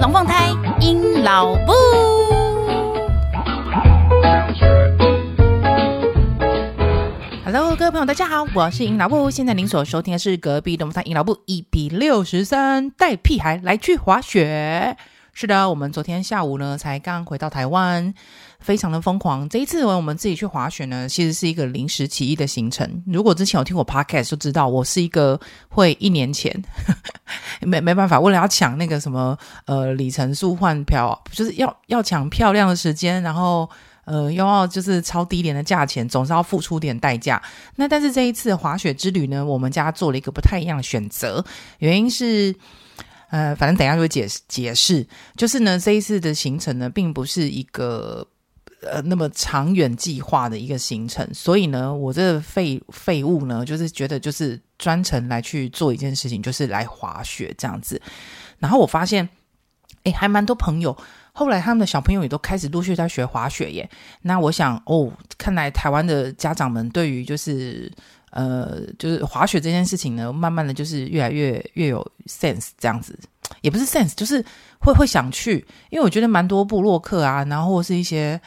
龙凤胎鹰老布。Hello，各位朋友，大家好，我是阴老布。现在您所收听的是隔壁龙凤胎阴老布一比六十三，带屁孩来去滑雪。是的，我们昨天下午呢才刚回到台湾，非常的疯狂。这一次我们自己去滑雪呢，其实是一个临时起意的行程。如果之前有听我 podcast 就知道，我是一个会一年前 没没办法，为了要抢那个什么呃里程数换票，就是要要抢漂亮的时间，然后呃又要就是超低廉的价钱，总是要付出点代价。那但是这一次滑雪之旅呢，我们家做了一个不太一样的选择，原因是。呃，反正等一下就会解释解释。就是呢，这一次的行程呢，并不是一个呃那么长远计划的一个行程，所以呢，我这废废物呢，就是觉得就是专程来去做一件事情，就是来滑雪这样子。然后我发现，哎，还蛮多朋友，后来他们的小朋友也都开始陆续在学滑雪耶。那我想，哦，看来台湾的家长们对于就是。呃，就是滑雪这件事情呢，慢慢的就是越来越越有 sense 这样子，也不是 sense，就是会会想去，因为我觉得蛮多部落客啊，然后或是一些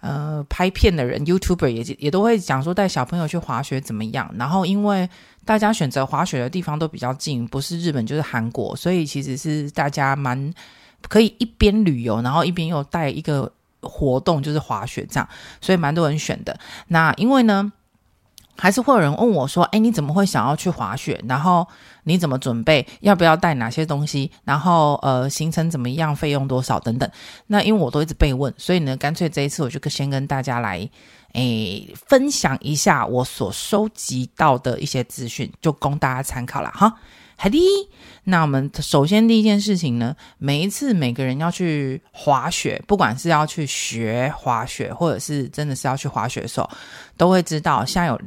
呃拍片的人，YouTuber 也也都会讲说带小朋友去滑雪怎么样，然后因为大家选择滑雪的地方都比较近，不是日本就是韩国，所以其实是大家蛮可以一边旅游，然后一边又带一个活动就是滑雪这样，所以蛮多人选的。那因为呢。还是会有人问我说：“哎，你怎么会想要去滑雪？然后你怎么准备？要不要带哪些东西？然后呃，行程怎么样？费用多少？等等。”那因为我都一直被问，所以呢，干脆这一次我就先跟大家来诶分享一下我所收集到的一些资讯，就供大家参考了哈。好的，那我们首先第一件事情呢，每一次每个人要去滑雪，不管是要去学滑雪，或者是真的是要去滑雪的时候，都会知道现在有。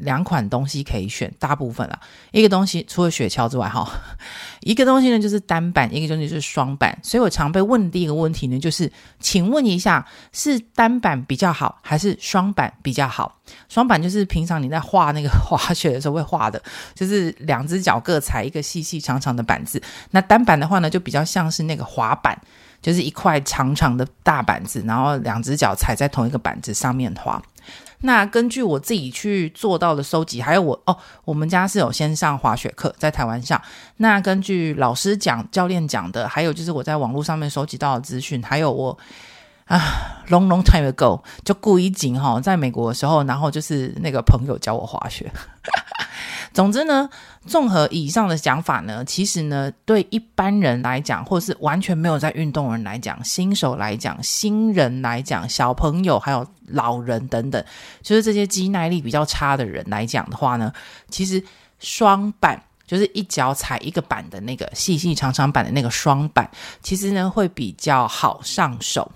两款东西可以选，大部分啦。一个东西除了雪橇之外，哈，一个东西呢就是单板，一个东西就是双板。所以我常被问的第一个问题呢，就是请问一下，是单板比较好，还是双板比较好？双板就是平常你在画那个滑雪的时候会画的，就是两只脚各踩一个细细长长的板子。那单板的话呢，就比较像是那个滑板，就是一块长长的大板子，然后两只脚踩在同一个板子上面滑。那根据我自己去做到的收集，还有我哦，我们家是有先上滑雪课，在台湾上。那根据老师讲、教练讲的，还有就是我在网络上面收集到的资讯，还有我啊，long long time ago 就故意紧哈，在美国的时候，然后就是那个朋友教我滑雪。总之呢，综合以上的讲法呢，其实呢，对一般人来讲，或是完全没有在运动人来讲，新手来讲，新人来讲，小朋友还有老人等等，就是这些肌耐力比较差的人来讲的话呢，其实双板就是一脚踩一个板的那个细细长长板的那个双板，其实呢会比较好上手。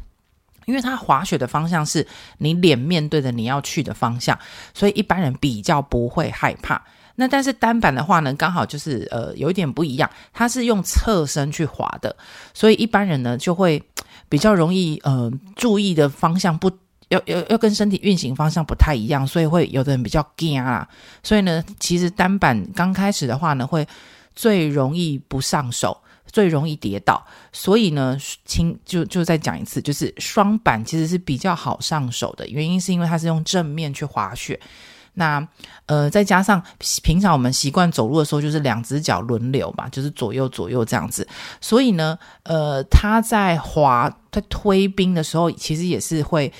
因为它滑雪的方向是你脸面对着你要去的方向，所以一般人比较不会害怕。那但是单板的话呢，刚好就是呃有一点不一样，它是用侧身去滑的，所以一般人呢就会比较容易呃注意的方向不要要要跟身体运行方向不太一样，所以会有的人比较惊啊。所以呢，其实单板刚开始的话呢，会最容易不上手。最容易跌倒，所以呢，轻就就再讲一次，就是双板其实是比较好上手的，原因是因为它是用正面去滑雪，那呃再加上平常我们习惯走路的时候就是两只脚轮流嘛，就是左右左右这样子，所以呢，呃，他在滑在推冰的时候，其实也是会，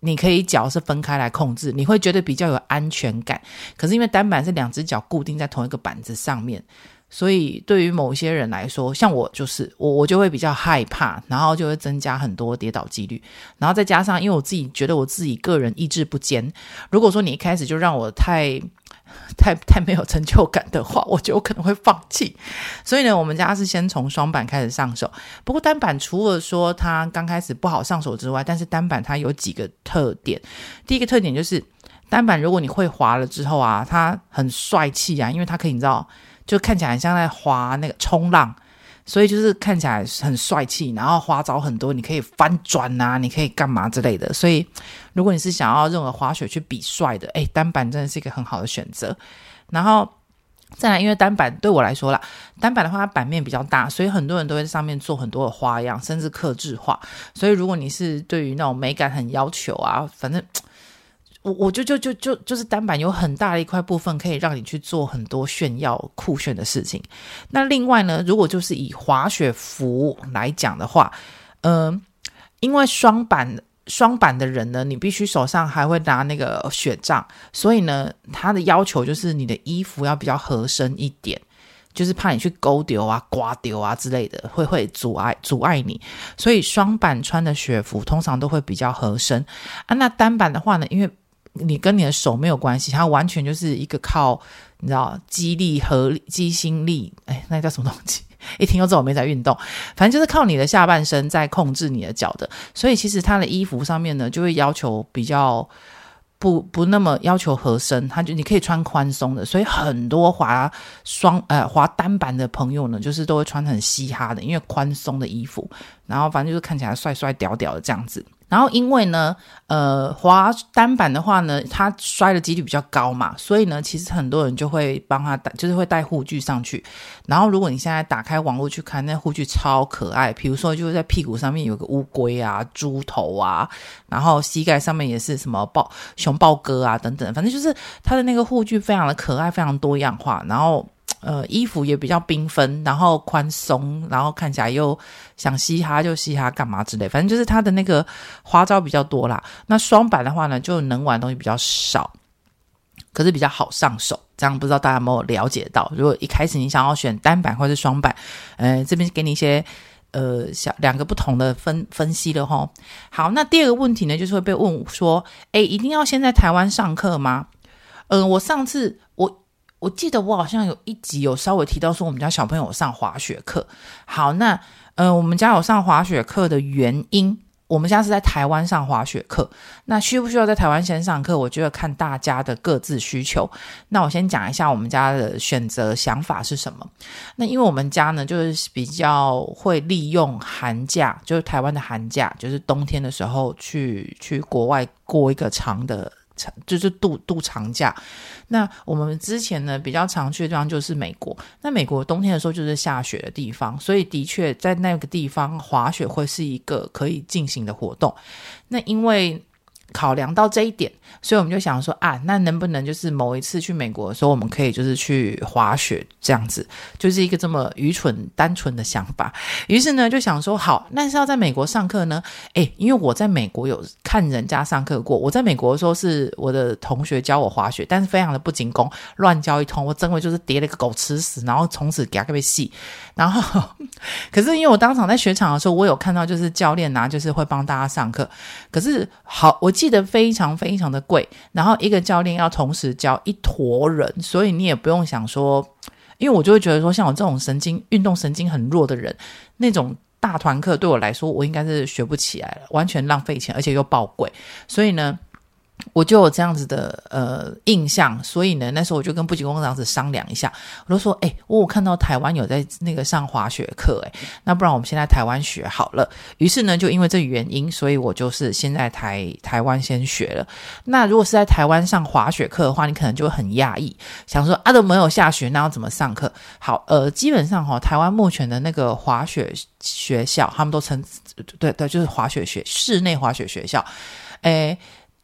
你可以脚是分开来控制，你会觉得比较有安全感。可是因为单板是两只脚固定在同一个板子上面。所以，对于某些人来说，像我就是我，我就会比较害怕，然后就会增加很多跌倒几率。然后再加上，因为我自己觉得我自己个人意志不坚，如果说你一开始就让我太、太、太没有成就感的话，我就可能会放弃。所以呢，我们家是先从双板开始上手。不过单板除了说它刚开始不好上手之外，但是单板它有几个特点。第一个特点就是单板，如果你会滑了之后啊，它很帅气啊，因为它可以你知道。就看起来很像在滑那个冲浪，所以就是看起来很帅气，然后滑招很多，你可以翻转啊，你可以干嘛之类的。所以如果你是想要任何滑雪去比帅的，诶，单板真的是一个很好的选择。然后再来，因为单板对我来说啦，单板的话它版面比较大，所以很多人都会在上面做很多的花样，甚至刻字化。所以如果你是对于那种美感很要求啊，反正我我就就就就就是单板有很大的一块部分可以让你去做很多炫耀酷炫的事情。那另外呢，如果就是以滑雪服来讲的话，嗯、因为双板。双板的人呢，你必须手上还会拿那个雪杖，所以呢，他的要求就是你的衣服要比较合身一点，就是怕你去勾丢啊、刮丢啊之类的，会会阻碍阻碍你。所以双板穿的雪服通常都会比较合身啊。那单板的话呢，因为你跟你的手没有关系，它完全就是一个靠你知道肌力和肌心力，哎，那叫什么东西？一听就知道我没在运动，反正就是靠你的下半身在控制你的脚的，所以其实他的衣服上面呢，就会要求比较不不那么要求合身，他就你可以穿宽松的，所以很多滑双呃滑单板的朋友呢，就是都会穿很嘻哈的，因为宽松的衣服，然后反正就是看起来帅帅屌屌的这样子。然后因为呢，呃，滑单板的话呢，它摔的几率比较高嘛，所以呢，其实很多人就会帮他带，就是会带护具上去。然后如果你现在打开网络去看，那护具超可爱，比如说就是在屁股上面有个乌龟啊、猪头啊，然后膝盖上面也是什么豹、熊豹哥啊等等，反正就是它的那个护具非常的可爱，非常多样化，然后。呃，衣服也比较缤纷，然后宽松，然后看起来又想嘻哈就嘻哈，干嘛之类，反正就是它的那个花招比较多啦。那双板的话呢，就能玩的东西比较少，可是比较好上手。这样不知道大家有没有了解到？如果一开始你想要选单板或是双板，呃，这边给你一些呃小两个不同的分分析了齁。好，那第二个问题呢，就是会被问说，诶，一定要先在台湾上课吗？嗯、我上次我。我记得我好像有一集有稍微提到说，我们家小朋友上滑雪课。好，那呃，我们家有上滑雪课的原因，我们家是在台湾上滑雪课。那需不需要在台湾先上课？我觉得看大家的各自需求。那我先讲一下我们家的选择想法是什么。那因为我们家呢，就是比较会利用寒假，就是台湾的寒假，就是冬天的时候去去国外过一个长的。就是度度长假，那我们之前呢比较常去的地方就是美国。那美国冬天的时候就是下雪的地方，所以的确在那个地方滑雪会是一个可以进行的活动。那因为考量到这一点，所以我们就想说啊，那能不能就是某一次去美国的时候，我们可以就是去滑雪这样子，就是一个这么愚蠢单纯的想法。于是呢，就想说好，那是要在美国上课呢？诶，因为我在美国有看人家上课过，我在美国的时候是我的同学教我滑雪，但是非常的不仅功，乱教一通，我真的就是跌了个狗吃屎，然后从此给他特别细。然后，可是因为我当场在雪场的时候，我有看到就是教练啊，就是会帮大家上课。可是好，我记。得非常非常的贵，然后一个教练要同时教一坨人，所以你也不用想说，因为我就会觉得说，像我这种神经运动神经很弱的人，那种大团课对我来说，我应该是学不起来了，完全浪费钱，而且又爆贵，所以呢。我就有这样子的呃印象，所以呢，那时候我就跟布吉工长子商量一下，我就说，哎、欸，我看到台湾有在那个上滑雪课，哎，那不然我们先在台湾学好了。于是呢，就因为这原因，所以我就是先在台台湾先学了。那如果是在台湾上滑雪课的话，你可能就会很讶异，想说啊，都没有下雪，那要怎么上课？好，呃，基本上哈、哦，台湾目前的那个滑雪学校，他们都称对对，就是滑雪学室内滑雪学校，哎。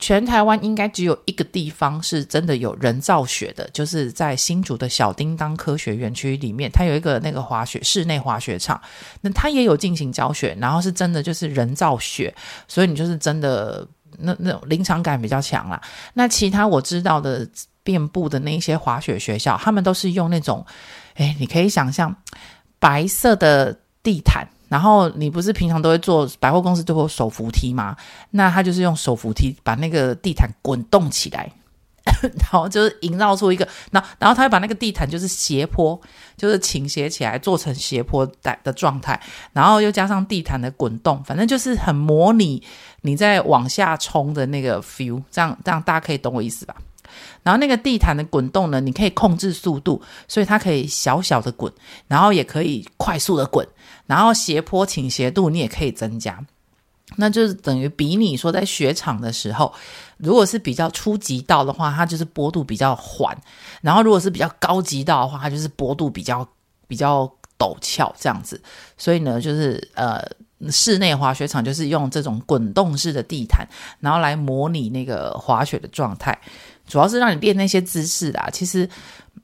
全台湾应该只有一个地方是真的有人造雪的，就是在新竹的小叮当科学园区里面，它有一个那个滑雪室内滑雪场，那它也有进行教学，然后是真的就是人造雪，所以你就是真的那那种临场感比较强啦。那其他我知道的遍布的那些滑雪学校，他们都是用那种，诶，你可以想象白色的地毯。然后你不是平常都会坐百货公司都会手扶梯吗？那他就是用手扶梯把那个地毯滚动起来，然后就是营造出一个，然后然后他会把那个地毯就是斜坡，就是倾斜起来做成斜坡的的状态，然后又加上地毯的滚动，反正就是很模拟你在往下冲的那个 feel，这样这样大家可以懂我意思吧？然后那个地毯的滚动呢，你可以控制速度，所以它可以小小的滚，然后也可以快速的滚，然后斜坡倾斜度你也可以增加。那就是等于比你说在雪场的时候，如果是比较初级道的话，它就是坡度比较缓；然后如果是比较高级道的话，它就是坡度比较比较陡峭这样子。所以呢，就是呃，室内滑雪场就是用这种滚动式的地毯，然后来模拟那个滑雪的状态，主要是让你练那些姿势啦。其实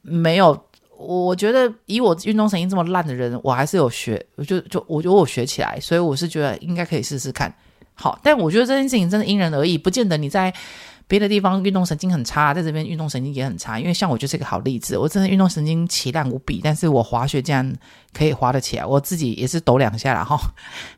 没有。我觉得以我运动神经这么烂的人，我还是有学，我就就我觉得我学起来，所以我是觉得应该可以试试看。好，但我觉得这件事情真的因人而异，不见得你在。别的地方运动神经很差，在这边运动神经也很差。因为像我就是一个好例子，我真的运动神经奇烂无比，但是我滑雪竟然可以滑得起来，我自己也是抖两下了哈。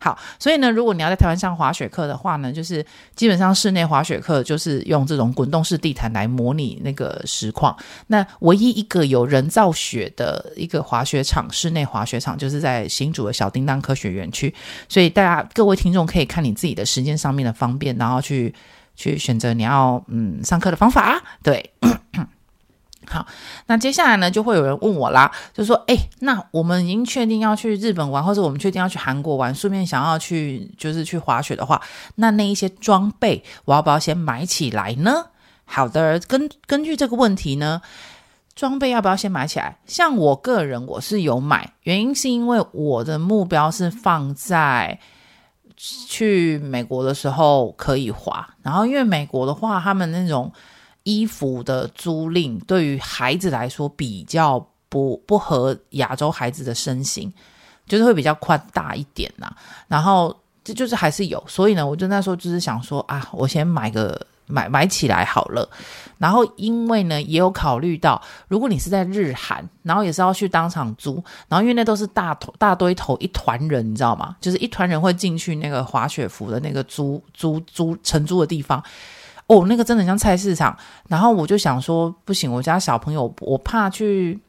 好，所以呢，如果你要在台湾上滑雪课的话呢，就是基本上室内滑雪课就是用这种滚动式地毯来模拟那个实况。那唯一一个有人造雪的一个滑雪场，室内滑雪场就是在新竹的小叮当科学园区。所以大家各位听众可以看你自己的时间上面的方便，然后去。去选择你要嗯上课的方法，对，好，那接下来呢，就会有人问我啦，就说，哎，那我们已经确定要去日本玩，或者我们确定要去韩国玩，顺便想要去就是去滑雪的话，那那一些装备我要不要先买起来呢？好的，根根据这个问题呢，装备要不要先买起来？像我个人我是有买，原因是因为我的目标是放在。去美国的时候可以滑，然后因为美国的话，他们那种衣服的租赁对于孩子来说比较不不合亚洲孩子的身形，就是会比较宽大一点呐。然后这就是还是有，所以呢，我就那时候就是想说啊，我先买个。买买起来好了，然后因为呢也有考虑到，如果你是在日韩，然后也是要去当场租，然后因为那都是大头大堆头一团人，你知道吗？就是一团人会进去那个滑雪服的那个租租租承租的地方，哦，那个真的很像菜市场。然后我就想说，不行，我家小朋友我怕去。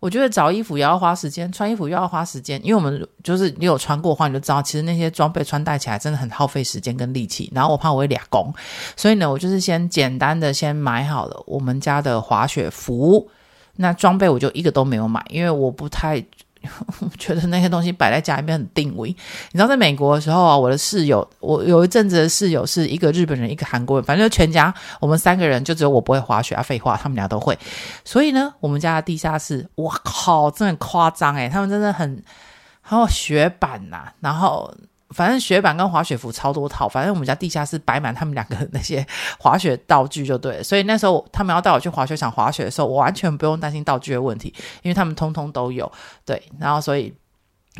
我觉得找衣服也要花时间，穿衣服又要花时间，因为我们就是你有穿过的话，你就知道，其实那些装备穿戴起来真的很耗费时间跟力气。然后我怕我会俩工，所以呢，我就是先简单的先买好了我们家的滑雪服，那装备我就一个都没有买，因为我不太。觉得那些东西摆在家里面很定位。你知道，在美国的时候啊，我的室友，我有一阵子的室友是一个日本人，一个韩国人，反正就全家我们三个人，就只有我不会滑雪啊。废话，他们俩都会。所以呢，我们家的地下室，哇靠，真的很夸张诶，他们真的很，还有雪板呐、啊，然后。反正雪板跟滑雪服超多套，反正我们家地下室摆满他们两个那些滑雪道具就对了。所以那时候他们要带我去滑雪场滑雪的时候，我完全不用担心道具的问题，因为他们通通都有。对，然后所以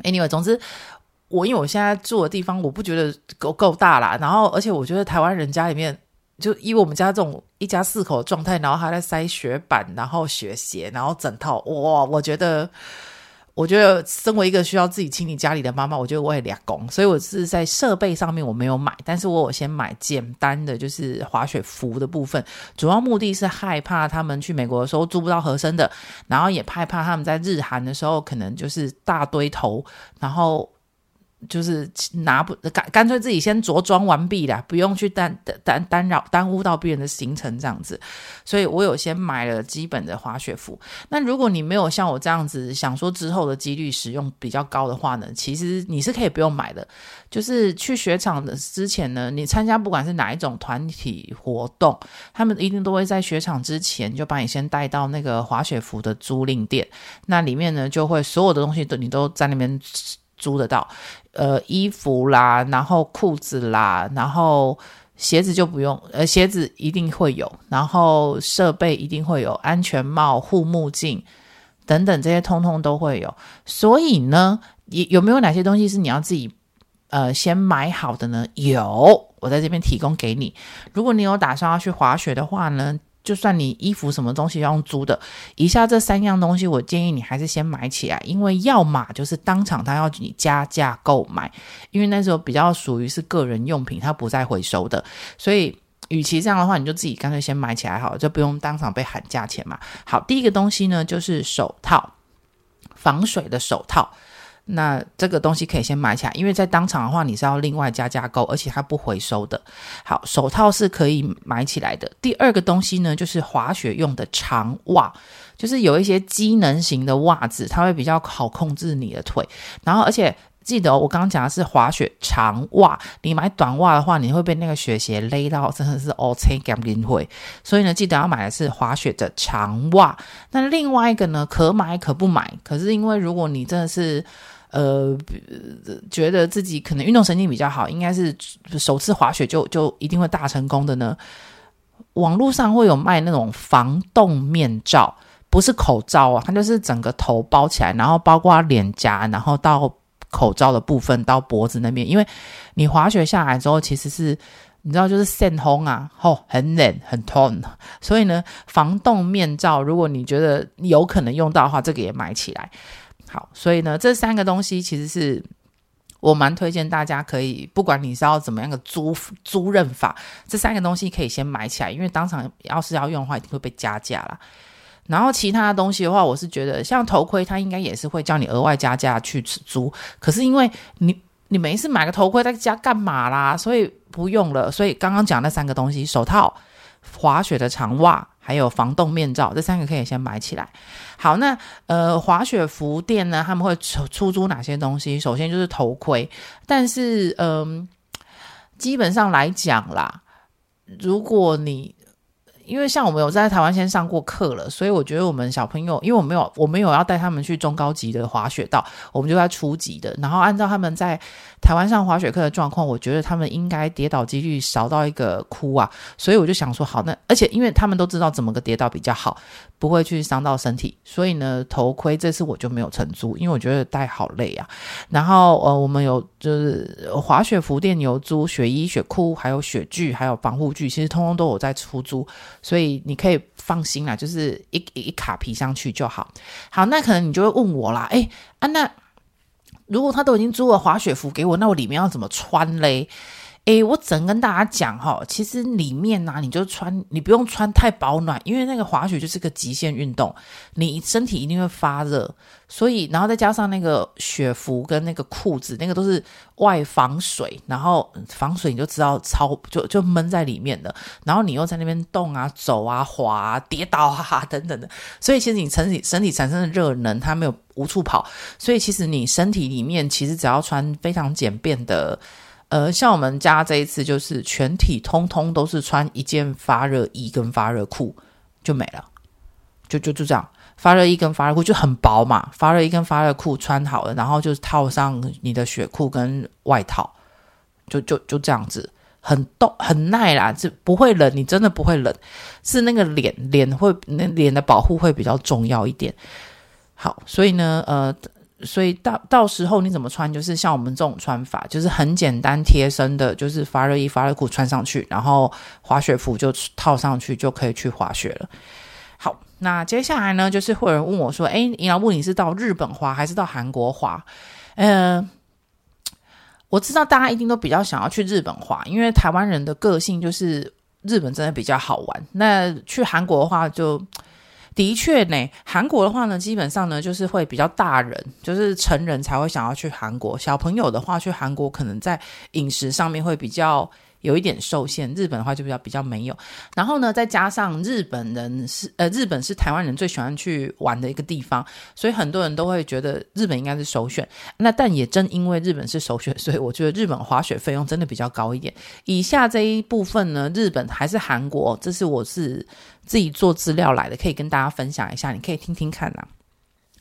anyway，总之我因为我现在住的地方我不觉得够够大啦，然后而且我觉得台湾人家里面就以我们家这种一家四口的状态，然后还在塞雪板，然后雪鞋，然后整套哇，我觉得。我觉得身为一个需要自己清理家里的妈妈，我觉得我也俩工，所以我是在设备上面我没有买，但是我有先买简单的就是滑雪服的部分，主要目的是害怕他们去美国的时候租不到合身的，然后也害怕他们在日韩的时候可能就是大堆头，然后。就是拿不干干脆自己先着装完毕啦，不用去耽耽耽扰耽误到别人的行程这样子，所以我有先买了基本的滑雪服。那如果你没有像我这样子想说之后的几率使用比较高的话呢，其实你是可以不用买的。就是去雪场的之前呢，你参加不管是哪一种团体活动，他们一定都会在雪场之前就把你先带到那个滑雪服的租赁店，那里面呢就会所有的东西都你都在那边。租得到，呃，衣服啦，然后裤子啦，然后鞋子就不用，呃，鞋子一定会有，然后设备一定会有，安全帽、护目镜等等这些通通都会有。所以呢，有没有哪些东西是你要自己呃先买好的呢？有，我在这边提供给你。如果你有打算要去滑雪的话呢，就算你衣服什么东西要用租的，以下这三样东西，我建议你还是先买起来，因为要么就是当场他要你加价购买，因为那时候比较属于是个人用品，它不再回收的，所以与其这样的话，你就自己干脆先买起来好了，就不用当场被喊价钱嘛。好，第一个东西呢就是手套，防水的手套。那这个东西可以先买起来，因为在当场的话，你是要另外加价购，而且它不回收的。好，手套是可以买起来的。第二个东西呢，就是滑雪用的长袜，就是有一些机能型的袜子，它会比较好控制你的腿。然后，而且记得、我刚刚讲的是滑雪长袜，你买短袜的话，你会被那个雪鞋勒到，真的是哦，青甘淋会。所以呢，记得要买的是滑雪的长袜。那另外一个呢，可买可不买。可是因为如果你真的是呃觉得自己可能运动神经比较好，应该是首次滑雪就就一定会大成功的呢。网络上会有卖那种防冻面罩，不是口罩啊，它就是整个头包起来，然后包括脸颊，然后到。口罩的部分到脖子那边，因为你滑雪下来之后，其实是你知道，就是晒红啊，吼，很冷很痛，所以呢，防冻面罩，如果你觉得有可能用到的话，这个也买起来。好，所以呢，这三个东西其实是我蛮推荐大家可以，不管你是要怎么样的租租赁法，这三个东西可以先买起来，因为当场要是要用的话，一定会被加价啦。然后其他的东西的话，我是觉得像头盔，它应该也是会叫你额外加价去租。可是因为你你没事买个头盔在家干嘛啦？所以不用了。所以刚刚讲那三个东西：手套、滑雪的长袜，还有防冻面罩，这三个可以先买起来。好，那呃，滑雪服店呢，他们会出出租哪些东西？首先就是头盔，但是嗯、基本上来讲啦，如果你因为像我们有在台湾先上过课了，所以我觉得我们小朋友，因为我没有我没有要带他们去中高级的滑雪道，我们就在初级的。然后按照他们在台湾上滑雪课的状况，我觉得他们应该跌倒几率少到一个哭啊。所以我就想说，好，那而且因为他们都知道怎么个跌倒比较好，不会去伤到身体，所以呢，头盔这次我就没有承租，因为我觉得戴好累啊。然后呃，我们有就是滑雪服店有租雪衣、雪裤，还有雪具，还有防护具，其实通通都有在出租。所以你可以放心啦，就是一一,卡皮上去就好。好，那可能你就会问我啦，哎啊，那如果他都已经租了滑雪服给我，那我里面要怎么穿嘞？诶，我只能跟大家讲哈，其实里面呢、啊，你就穿，你不用穿太保暖，因为那个滑雪就是个极限运动，你身体一定会发热，所以然后再加上那个雪服跟那个裤子，那个都是外防水，然后防水你就知道超就就闷在里面的，然后你又在那边动啊、走啊、滑啊、跌倒啊等等的，所以其实你身体身体产生的热能它没有无处跑，所以其实你身体里面其实只要穿非常简便的。呃，像我们家这一次就是全体通通都是穿一件发热衣跟发热裤就没了，就就就这样，发热衣跟发热裤就很薄嘛，发热衣跟发热裤穿好了，然后就套上你的雪裤跟外套，就就就这样子，很冻很耐啦，这不会冷，你真的不会冷，是那个脸脸会那脸的保护会比较重要一点。好，所以呢，呃。所以到到时候你怎么穿，就是像我们这种穿法，就是很简单贴身的，就是发热衣、发热裤穿上去，然后滑雪服就套上去，就可以去滑雪了。好，那接下来呢，就是会有人问我说：“哎，你要问你是到日本滑还是到韩国滑？”嗯、我知道大家一定都比较想要去日本滑，因为台湾人的个性就是日本真的比较好玩。那去韩国的话就。的确呢，韩国的话呢，基本上呢就是会比较大人，就是成人才会想要去韩国。小朋友的话去韩国，可能在饮食上面会比较有一点受限。日本的话就比较比较没有。然后呢，再加上日本人是呃，日本是台湾人最喜欢去玩的一个地方，所以很多人都会觉得日本应该是首选。那但也正因为日本是首选，所以我觉得日本滑雪费用真的比较高一点。以下这一部分呢，日本还是韩国，这是我是。自己做资料来的，可以跟大家分享一下，你可以听听看呐、啊。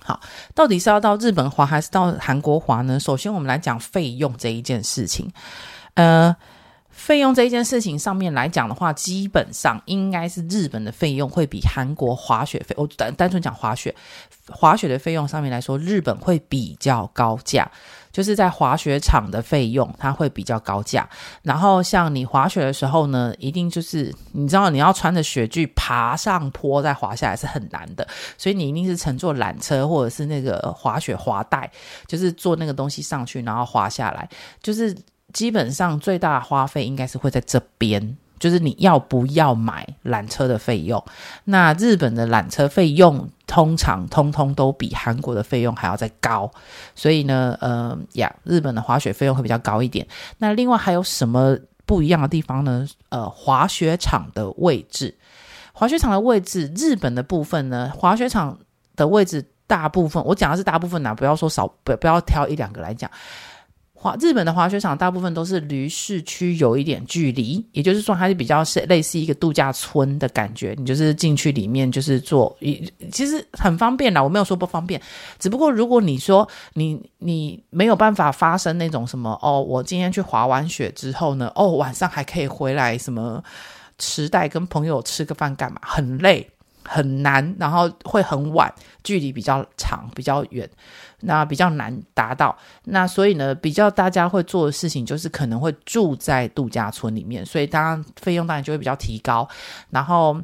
好，到底是要到日本滑还是到韩国滑呢？首先，我们来讲费用这一件事情。呃，费用这一件事情上面来讲的话，基本上应该是日本的费用会比韩国滑雪费，我单单纯讲滑雪，滑雪的费用上面来说，日本会比较高价。就是在滑雪场的费用，它会比较高价。然后像你滑雪的时候呢，一定就是你知道你要穿着雪具爬上坡再滑下来是很难的，所以你一定是乘坐缆车或者是那个滑雪滑带，就是坐那个东西上去，然后滑下来。就是基本上最大的花费应该是会在这边。就是你要不要买缆车的费用？那日本的缆车费用通常通通都比韩国的费用还要再高，所以呢，呃呀，日本的滑雪费用会比较高一点。那另外还有什么不一样的地方呢？呃，滑雪场的位置，滑雪场的位置，日本的部分呢，滑雪场的位置大部分，我讲的是大部分呐，不要说少，不不要挑一两个来讲。滑日本的滑雪场大部分都是离市区有一点距离，也就是说它是比较是类似一个度假村的感觉。你就是进去里面就是做，其实很方便啦，我没有说不方便，只不过如果你说你你没有办法发生那种什么哦，我今天去滑完雪之后呢，哦晚上还可以回来什么池袋跟朋友吃个饭干嘛？很累很难，然后会很晚，距离比较长比较远。那比较难达到，那所以呢，比较大家会做的事情就是可能会住在度假村里面，所以当然费用当然就会比较提高，然后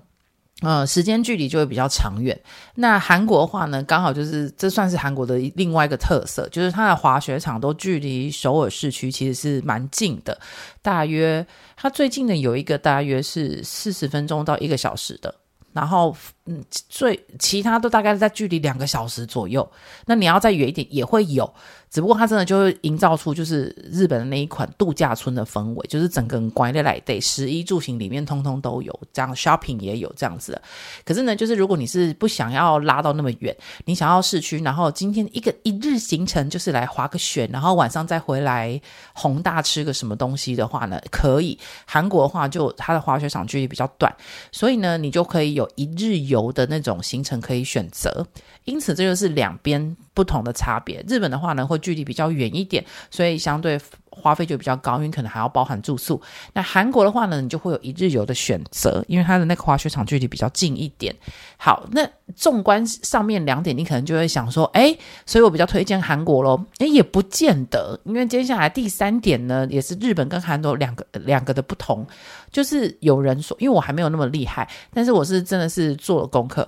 呃时间距离就会比较长远。那韩国的话呢，刚好就是这算是韩国的另外一个特色，就是它的滑雪场都距离首尔市区其实是蛮近的，大约它最近的有一个大约是四十分钟到一个小时的。然后，嗯，最其他都大概在距离两个小时左右。那你要再远一点也会有。只不过它真的就会营造出就是日本的那一款度假村的氛围，就是整个乖的来对，食衣住行里面通通都有，这样 shopping 也有这样子。可是呢，就是如果你是不想要拉到那么远，你想要市区，然后今天一个一日行程就是来滑个雪，然后晚上再回来弘大吃个什么东西的话呢，可以。韩国的话就它的滑雪场距离比较短，所以呢，你就可以有一日游游的那种行程可以选择。因此，这就是两边不同的差别。日本的话呢，会距离比较远一点，所以相对花费就比较高，因为可能还要包含住宿。那韩国的话呢，你就会有一日游的选择，因为它的那个滑雪场距离比较近一点。好，那纵观上面两点，你可能就会想说，诶，所以我比较推荐韩国咯。诶，也不见得，因为接下来第三点呢，也是日本跟韩国两个两个的不同，就是有人说，因为我还没有那么厉害，但是我是真的是做了功课，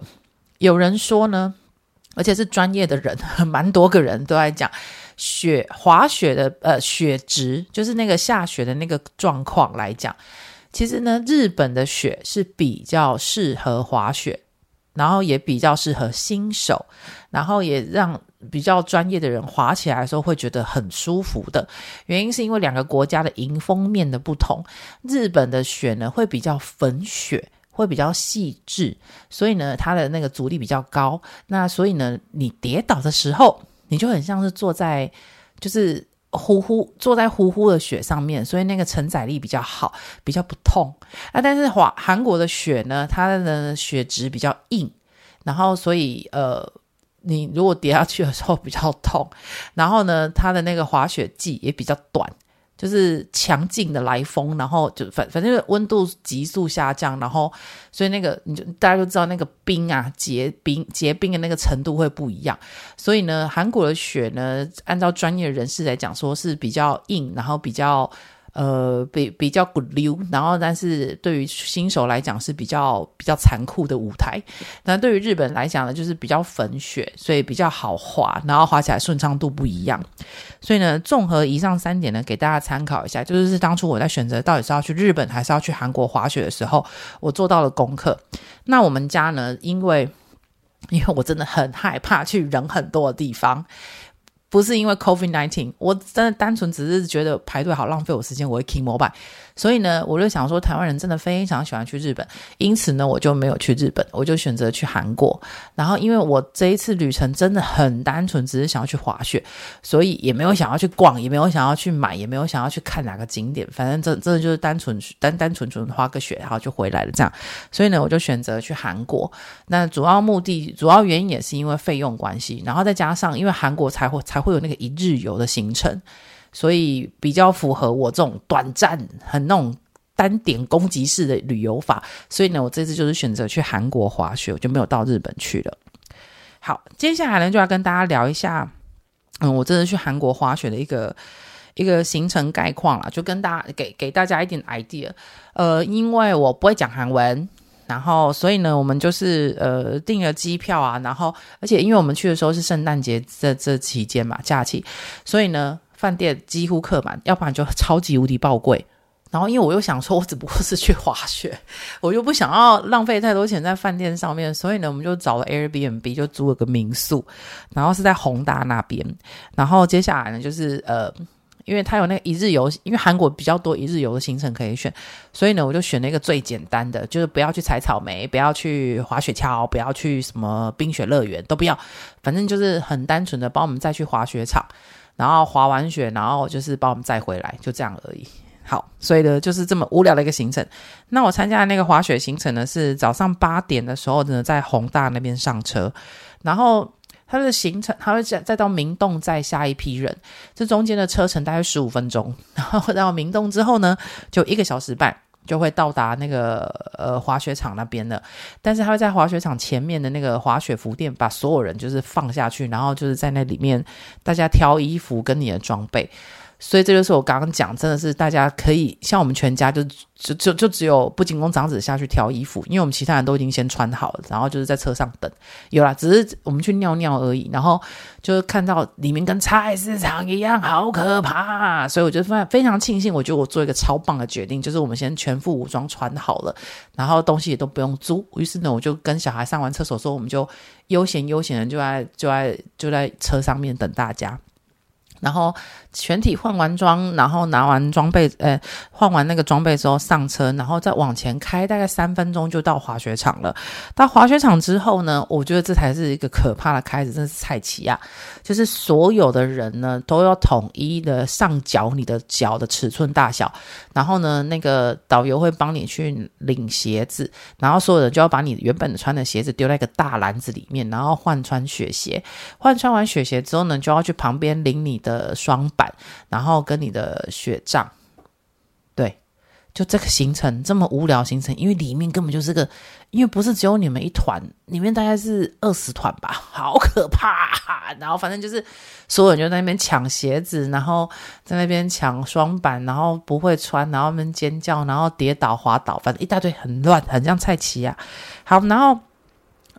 有人说呢。而且是专业的人，蛮多个人都在讲雪滑雪的呃雪质，就是那个下雪的那个状况来讲，其实呢，日本的雪是比较适合滑雪，然后也比较适合新手，然后也让比较专业的人滑起来的时候会觉得很舒服的。原因是因为两个国家的迎风面的不同，日本的雪呢会比较粉雪。会比较细致，所以呢，它的那个阻力比较高。那所以呢，你跌倒的时候，你就很像是坐在就是呼呼坐在呼呼的雪上面，所以那个承载力比较好，比较不痛。啊，但是华韩国的雪呢，它的雪质比较硬，然后所以呃，你如果跌下去的时候比较痛。然后呢，它的那个滑雪季也比较短。就是强劲的来风，然后就反反正温度急速下降，然后所以那个你就大家都知道那个冰啊结冰结冰的那个程度会不一样，所以呢，韩国的雪呢，按照专业人士来讲，说是比较硬，然后比较。呃，比比较骨溜，然后但是对于新手来讲是比较比较残酷的舞台。那对于日本来讲呢，就是比较粉雪，所以比较好滑，然后滑起来顺畅度不一样。所以呢，综合以上三点呢，给大家参考一下，就是当初我在选择到底是要去日本还是要去韩国滑雪的时候，我做到了功课。那我们家呢，因为因为我真的很害怕去人很多的地方。不是因为 COVID nineteen，我真的单纯只是觉得排队好浪费我时间，我会 King Mobile。所以呢，我就想说，台湾人真的非常喜欢去日本，因此呢，我就没有去日本，我就选择去韩国。然后，因为我这一次旅程真的很单纯，只是想要去滑雪，所以也没有想要去逛，也没有想要去买，也没有想要去看哪个景点。反正这真的就是单纯单单纯纯滑个雪，然后就回来了这样。所以呢，我就选择去韩国。那主要目的、主要原因也是因为费用关系，然后再加上因为韩国才会才会有那个一日游的行程。所以比较符合我这种短暂、很那种单点攻击式的旅游法，所以呢，我这次就是选择去韩国滑雪，我就没有到日本去了。好，接下来呢就要跟大家聊一下，嗯，我这次去韩国滑雪的一个一个行程概况啦，就跟大家给给大家一点 idea。呃，因为我不会讲韩文，然后所以呢，我们就是呃订了机票啊，然后而且因为我们去的时候是圣诞节这这期间嘛，假期，所以呢。饭店几乎客满，要不然就超级无敌爆贵。然后因为我又想说，我只不过是去滑雪，我又不想要浪费太多钱在饭店上面，所以呢，我们就找了 Airbnb，就租了个民宿，然后是在弘大那边。然后接下来呢，就是呃。因为它有那个一日游，因为韩国比较多一日游的行程可以选，所以呢，我就选了一个最简单的，就是不要去采草莓，不要去滑雪橇，不要去什么冰雪乐园，都不要，反正就是很单纯的帮我们再去滑雪场，然后滑完雪，然后就是把我们载回来，就这样而已。好，所以呢，就是这么无聊的一个行程。那我参加的那个滑雪行程呢，是早上八点的时候呢，在宏大那边上车，然后。它的行程，它会再再到明洞再下一批人，这中间的车程大概十五分钟，然后到明洞之后呢，就一个小时半就会到达那个呃滑雪场那边的。但是他会在滑雪场前面的那个滑雪服店把所有人就是放下去，然后就是在那里面大家挑衣服跟你的装备。所以这就是我刚刚讲，真的是大家可以像我们全家就就就就只有不仅工长子下去挑衣服，因为我们其他人都已经先穿好了，然后就是在车上等。有啦，只是我们去尿尿而已，然后就是看到里面跟菜市场一样，好可怕。所以我觉得非常非常庆幸，我觉得我做一个超棒的决定，就是我们先全副武装穿好了，然后东西也都不用租。于是呢，我就跟小孩上完厕所之后，我们就悠闲悠闲的就在就在就在车上面等大家。然后全体换完装，然后拿完装备，呃，换完那个装备之后上车，然后再往前开，大概三分钟就到滑雪场了。到滑雪场之后呢，我觉得这才是一个可怕的开始，真是菜奇啊！就是所有的人呢都要统一的上脚你的脚的尺寸大小，然后呢，那个导游会帮你去领鞋子，然后所有人就要把你原本穿的鞋子丢在一个大篮子里面，然后换穿雪鞋。换穿完雪鞋之后呢，就要去旁边领你的双板，然后跟你的雪杖，对，就这个行程这么无聊行程，因为里面根本就是个，因为不是只有你们一团，里面大概是二十团吧，好可怕。然后反正就是所有人就在那边抢鞋子，然后在那边抢双板，然后不会穿，然后他们尖叫，然后跌倒滑倒，反正一大堆很乱，很像菜奇啊。好，然后。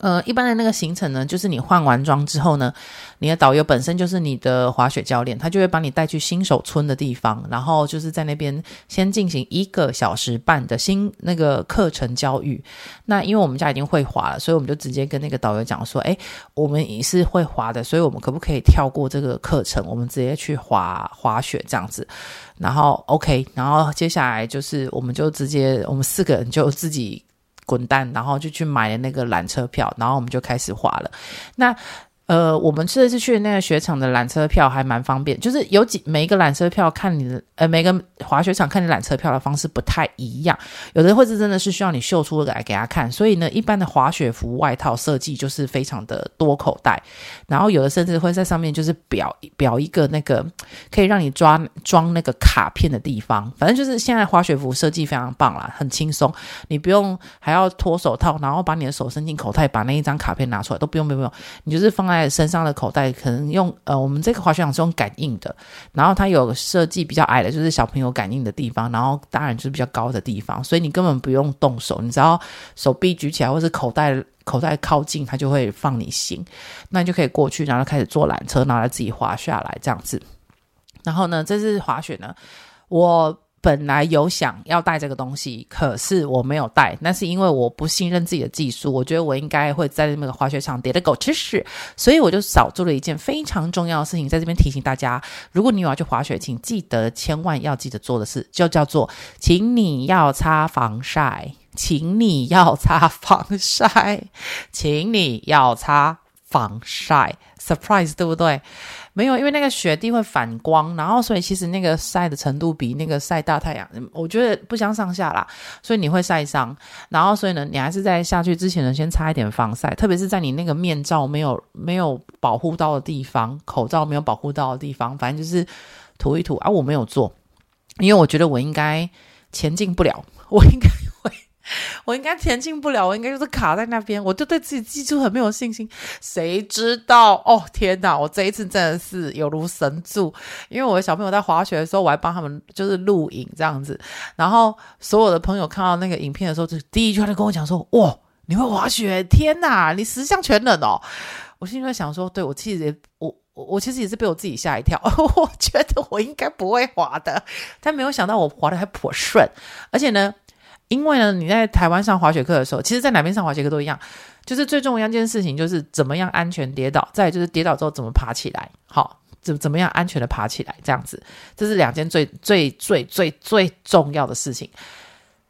呃，一般的那个行程呢，就是你换完装之后呢，你的导游本身就是你的滑雪教练，他就会把你带去新手村的地方，然后就是在那边先进行一个小时半的新那个课程教育。那因为我们家已经会滑了，所以我们就直接跟那个导游讲说，诶，我们也是会滑的，所以我们可不可以跳过这个课程，我们直接去滑滑雪这样子？然后 OK，然后接下来就是我们就直接我们四个人就自己。滚蛋，然后就去买了那个缆车票，然后我们就开始滑了。那呃，我们这次去那个雪场的缆车票还蛮方便，就是有几每一个缆车票看你的，呃，每个滑雪场看你缆车票的方式不太一样，有的会是真的是需要你秀出来给他看，所以呢，一般的滑雪服外套设计就是非常的多口袋，然后有的甚至会在上面就是表表一个那个可以让你装装那个卡片的地方，反正就是现在滑雪服设计非常棒啦，很轻松，你不用还要脱手套，然后把你的手伸进口袋，把那一张卡片拿出来，都不用不用不用，你就是放在。在身上的口袋可能用呃，我们这个滑雪场是用感应的，然后它有设计比较矮的，就是小朋友感应的地方，然后当然就是比较高的地方，所以你根本不用动手，你只要手臂举起来或是口袋口袋靠近，它就会放你行，那你就可以过去，然后开始坐缆车，然后自己滑下来这样子。然后呢，这次滑雪呢，我。本来有想要带这个东西，可是我没有带，那是因为我不信任自己的技术，我觉得我应该会在那个滑雪场跌得狗吃屎，所以我就少做了一件非常重要的事情，在这边提醒大家：如果你有要去滑雪，请记得千万要记得做的事，就叫做，请你要擦防晒，请你要擦防晒，请你要擦防晒，surprise 对不对？没有，因为那个雪地会反光，然后所以其实那个晒的程度比那个晒大太阳，我觉得不相上下啦。所以你会晒伤，然后所以呢，你还是在下去之前呢，先擦一点防晒，特别是在你那个面罩没有没有保护到的地方，口罩没有保护到的地方，反正就是涂一涂啊。我没有做，因为我觉得我应该前进不了，我应该。我应该前进不了，我应该就是卡在那边，我就对自己技术很没有信心。谁知道？哦天哪！我这一次真的是有如神助，因为我的小朋友在滑雪的时候，我还帮他们就是录影这样子。然后所有的朋友看到那个影片的时候，就第一句话就跟我讲说：“哇，你会滑雪？天哪，你十项全能哦！”我心里在想说：“对，我其实也我我我其实也是被我自己吓一跳，我觉得我应该不会滑的，但没有想到我滑的还颇顺，而且呢。”因为呢，你在台湾上滑雪课的时候，其实在哪边上滑雪课都一样，就是最重要一件事情就是怎么样安全跌倒，再就是跌倒之后怎么爬起来。好，怎怎么样安全的爬起来，这样子，这是两件最最最最最重要的事情。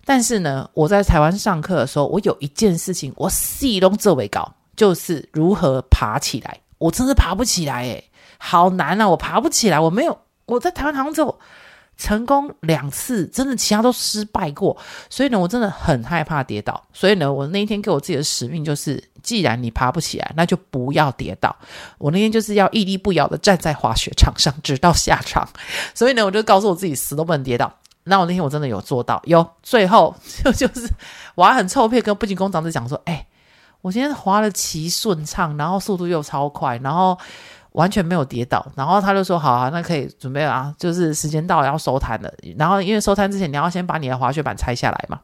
但是呢，我在台湾上课的时候，我有一件事情我系统做为高，就是如何爬起来。我真是爬不起来诶，好难啊！我爬不起来，我没有我在台湾好像只有成功两次，真的其他都失败过。所以呢，我真的很害怕跌倒。所以呢，我那一天给我自己的使命就是。既然你爬不起来，那就不要跌倒。我那天就是要屹立不摇的站在滑雪场上，直到下场。所以呢，我就告诉我自己死都不能跌倒。那我那天我真的有做到，有最后就就是我还很臭屁跟不仅工长子讲说：“哎，我今天滑的奇顺畅，然后速度又超快，然后完全没有跌倒。”然后他就说：“好啊，那可以准备啊，就是时间到了要收摊了。然后因为收摊之前，你要先把你的滑雪板拆下来嘛。”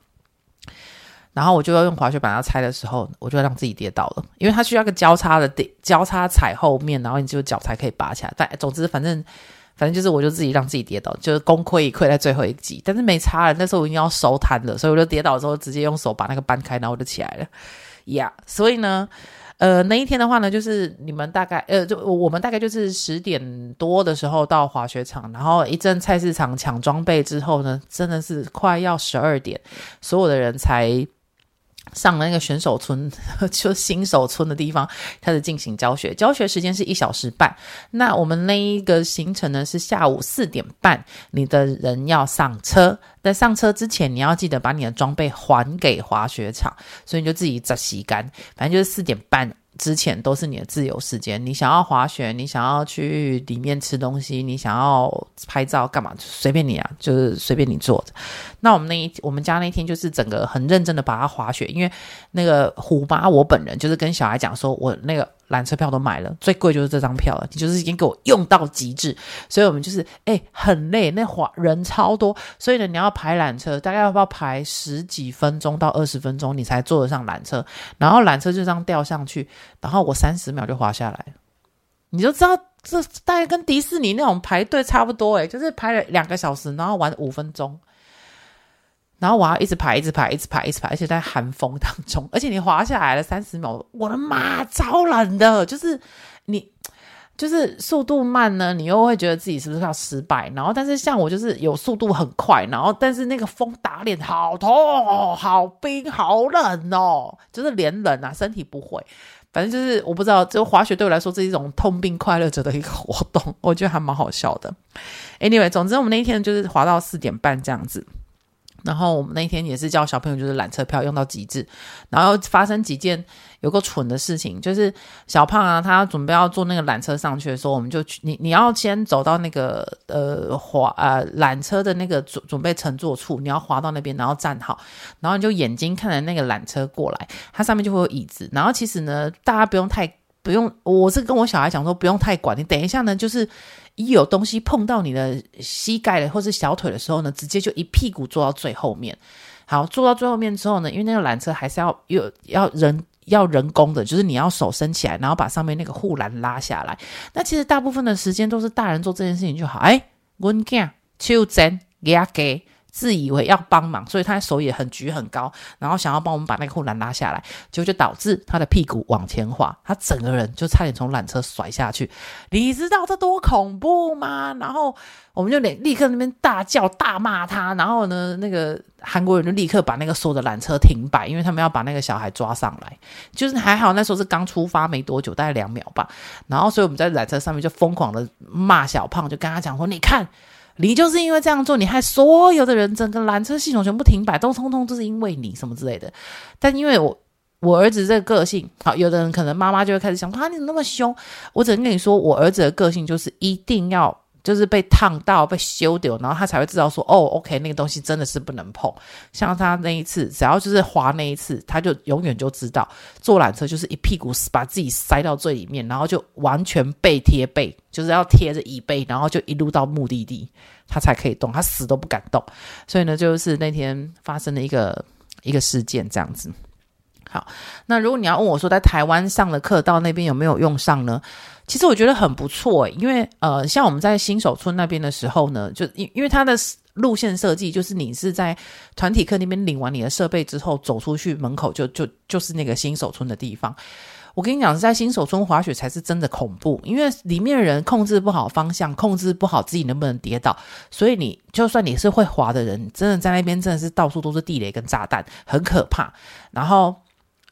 然后我就要用滑雪板要拆的时候，我就让自己跌倒了，因为它需要个交叉的点交叉踩后面，然后你就脚才可以拔起来。但总之，反正反正就是，我就自己让自己跌倒，就是功亏一篑在最后一集。但是没差了，那时候我已经要收摊了，所以我就跌倒的时候直接用手把那个搬开，然后我就起来了。呀、yeah，所以呢，呃，那一天的话呢，就是你们大概呃，就我们大概就是十点多的时候到滑雪场，然后一阵菜市场抢装备之后呢，真的是快要十二点，所有的人才。上了那个选手村，就新手村的地方开始进行教学，教学时间是一小时半。那我们那一个行程呢是下午四点半，你的人要上车。在上车之前，你要记得把你的装备还给滑雪场，所以你就自己再洗干。反正就是四点半。之前都是你的自由时间，你想要滑雪，你想要去里面吃东西，你想要拍照干嘛，随便你啊，就是随便你做。那我们那一我们家那天就是整个很认真的把它滑雪，因为那个虎妈我本人就是跟小孩讲说，我那个。缆车票都买了，最贵就是这张票了。你就是已经给我用到极致，所以我们就是哎、很累，那滑人超多，所以呢你要排缆车，大概要不要排十几分钟到二十分钟，你才坐得上缆车。然后缆车就这样吊上去，然后我三十秒就滑下来，你就知道这大概跟迪士尼那种排队差不多诶，就是排了两个小时，然后玩五分钟。然后我要一直排，一直排，一直排，一直排，而且在寒风当中，而且你滑下来了三十秒，我的妈，超冷的！就是你，就是速度慢呢，你又会觉得自己是不是要失败？然后，但是像我就是有速度很快，然后但是那个风打脸，好痛，哦好冰，好冷哦，就是脸冷啊，身体不会。反正就是我不知道，就滑雪对我来说，这是一种痛并快乐着的一个活动，我觉得还蛮好笑的。Anyway，总之我们那一天就是滑到四点半这样子。然后我们那天也是叫小朋友，就是缆车票用到极致，然后发生几件有个蠢的事情，就是小胖啊，他准备要坐那个缆车上去的时候，我们就去你你要先走到那个呃滑呃缆车的那个准准备乘坐处，你要滑到那边，然后站好，然后你就眼睛看着那个缆车过来，它上面就会有椅子，然后其实呢，大家不用太不用，我是跟我小孩讲说不用太管，你等一下呢就是。一有东西碰到你的膝盖了，或是小腿的时候呢，直接就一屁股坐到最后面。好，坐到最后面之后呢，因为那个缆车还是要有要人要人工的，就是你要手伸起来，然后把上面那个护栏拉下来。那其实大部分的时间都是大人做这件事情就好。哎，我讲，就真给给。自以为要帮忙，所以他手也很举很高，然后想要帮我们把那个护栏拉下来，结果就导致他的屁股往前滑，他整个人就差点从缆车甩下去。你知道这多恐怖吗？然后我们就立立刻那边大叫大骂他，然后呢，那个韩国人就立刻把那个所有的缆车停摆，因为他们要把那个小孩抓上来。就是还好那时候是刚出发没多久，大概两秒吧。然后所以我们在缆车上面就疯狂的骂小胖，就跟他讲说：“你看。”你就是因为这样做，你害所有的人整个缆车系统全部停摆，都通通都是因为你什么之类的。但因为我我儿子这个个性，好，有的人可能妈妈就会开始想，啊，你怎么那么凶？我只能跟你说，我儿子的个性就是一定要。就是被烫到、被修掉，然后他才会知道说，哦，OK，那个东西真的是不能碰。像他那一次，只要就是滑那一次，他就永远就知道，坐缆车就是一屁股把自己塞到最里面，然后就完全背贴背，就是要贴着椅背，然后就一路到目的地，他才可以动，他死都不敢动。所以呢，就是那天发生的一个一个事件这样子。好，那如果你要问我说，在台湾上的课到那边有没有用上呢？其实我觉得很不错，因为呃，像我们在新手村那边的时候呢，就因因为它的路线设计就是你是在团体课那边领完你的设备之后走出去门口就就就是那个新手村的地方。我跟你讲，在新手村滑雪才是真的恐怖，因为里面的人控制不好方向，控制不好自己能不能跌倒，所以你就算你是会滑的人，真的在那边真的是到处都是地雷跟炸弹，很可怕。然后。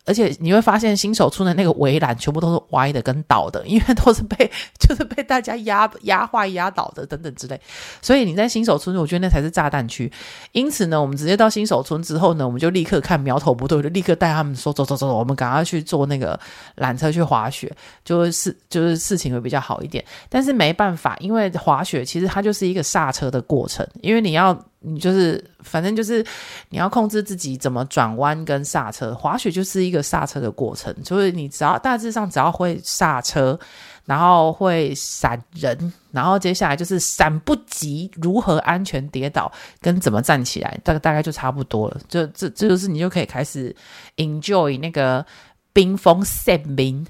而且你会发现新手村的那个围栏全部都是歪的跟倒的，因为都是被 就是被大家压压坏压倒的等等之类。所以你在新手村，我觉得那才是炸弹区。因此呢，我们直接到新手村之后呢，我们就立刻看苗头不对，就立刻带他们说走走走走，我们赶快去坐那个缆车去滑雪，就是 就是事情会比较好一点。但是没办法，因为滑雪其实它就是一个刹车的过程，因为你要。你就是，反正就是你要控制自己怎么转弯跟刹车。滑雪就是一个刹车的过程，就是你只要大致上只要会刹车，然后会闪人，然后接下来就是闪不及如何安全跌倒跟怎么站起来，大大概就差不多了。就这这就是你就可以开始 enjoy 那个。冰封鲜明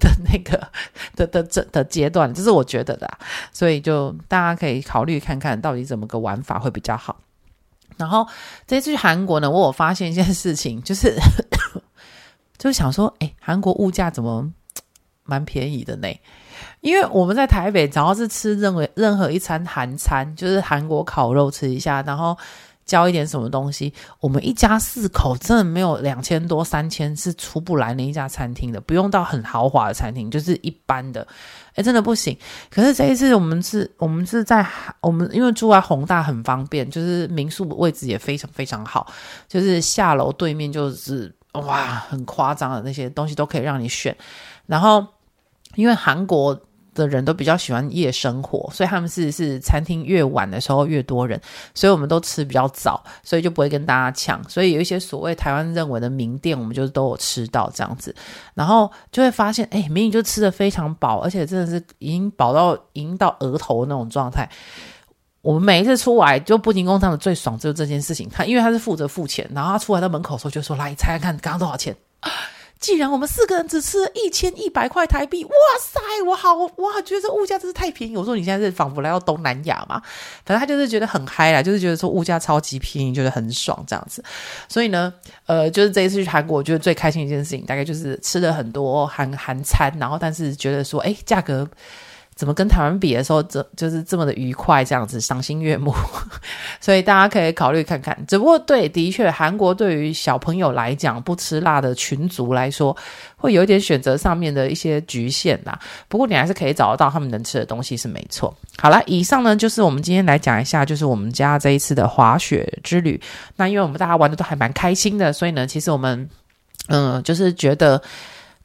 的那个的的这的阶段，这是我觉得的，所以就大家可以考虑看看到底怎么个玩法会比较好。然后这次去韩国呢，我有发现一件事情，就是就想说，哎，韩国物价怎么蛮便宜的呢？因为我们在台北，只要是吃任何任何一餐韩餐，就是韩国烤肉吃一下，然后。交一点什么东西，我们一家四口真的没有两千多三千是出不来那一家餐厅的，不用到很豪华的餐厅，就是一般的，诶，真的不行。可是这一次我们是，我们是在我们因为住在宏大很方便，就是民宿位置也非常非常好，就是下楼对面就是哇很夸张的那些东西都可以让你选，然后因为韩国。的人都比较喜欢夜生活，所以他们是是餐厅越晚的时候越多人，所以我们都吃比较早，所以就不会跟大家抢。所以有一些所谓台湾认为的名店，我们就都有吃到这样子，然后就会发现，哎，明明就吃的非常饱，而且真的是已经饱到已经到额头那种状态。我们每一次出来，就不停工厂的最爽就是这件事情。他因为他是负责付钱，然后他出来到门口的时候就说：“来，猜猜看刚刚多少钱？”既然我们四个人只吃了一千一百块台币，哇塞，我好，哇觉得这物价真是太便宜。我说你现在是仿佛来到东南亚嘛？反正他就是觉得很嗨啦，就是觉得说物价超级便宜，觉得很爽这样子。所以呢，呃，就是这一次去韩国，我觉得最开心一件事情，大概就是吃了很多韩韩餐，然后但是觉得说，哎，价格。怎么跟台湾比的时候，这就是这么的愉快，这样子赏心悦目，所以大家可以考虑看看。只不过对，的确，韩国对于小朋友来讲，不吃辣的群族来说，会有一点选择上面的一些局限啦。不过你还是可以找得到他们能吃的东西，是没错。好了，以上呢就是我们今天来讲一下，就是我们家这一次的滑雪之旅。那因为我们大家玩的都还蛮开心的，所以呢，其实我们嗯，就是觉得。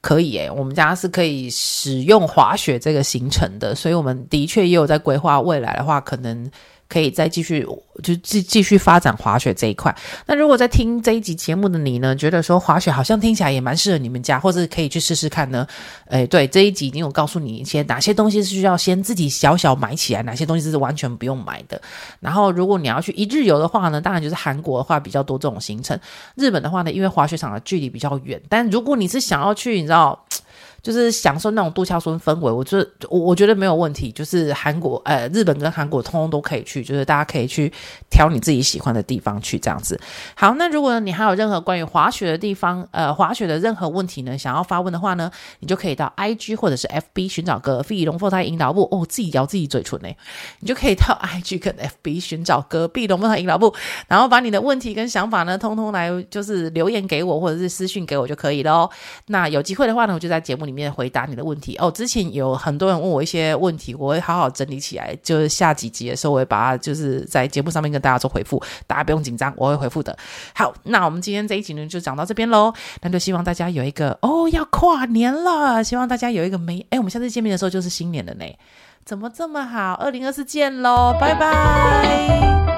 可以诶，我们家是可以使用滑雪这个行程的，所以我们的确也有在规划未来的话，可能。可以再继续就继继续发展滑雪这一块。那如果在听这一集节目的你呢，觉得说滑雪好像听起来也蛮适合你们家，或者可以去试试看呢？诶，对，这一集已经有告诉你一些哪些东西是需要先自己小小买起来，哪些东西是完全不用买的。然后如果你要去一日游的话呢，当然就是韩国的话比较多这种行程。日本的话呢，因为滑雪场的距离比较远，但如果你是想要去，你知道。就是享受那种度假村氛围，我觉得我我觉得没有问题。就是韩国、呃，日本跟韩国通通都可以去，就是大家可以去挑你自己喜欢的地方去这样子。好，那如果你还有任何关于滑雪的地方，呃，滑雪的任何问题呢，想要发问的话呢，你就可以到 IG 或者是 FB 寻找隔壁龙凤胎引导部哦，自己咬自己嘴唇呢，你就可以到 IG 跟 FB 寻找隔壁龙凤胎引导部，然后把你的问题跟想法呢，通通来就是留言给我，或者是私讯给我就可以喽。那有机会的话呢，我就在节目里。面回答你的问题哦。之前有很多人问我一些问题，我会好好整理起来，就是下几集的时候，我会把它就是在节目上面跟大家做回复，大家不用紧张，我会回复的。好，那我们今天这一集呢就讲到这边喽。那就希望大家有一个哦，要跨年了，希望大家有一个美哎，我们下次见面的时候就是新年了呢，怎么这么好？二零二四见喽，拜拜。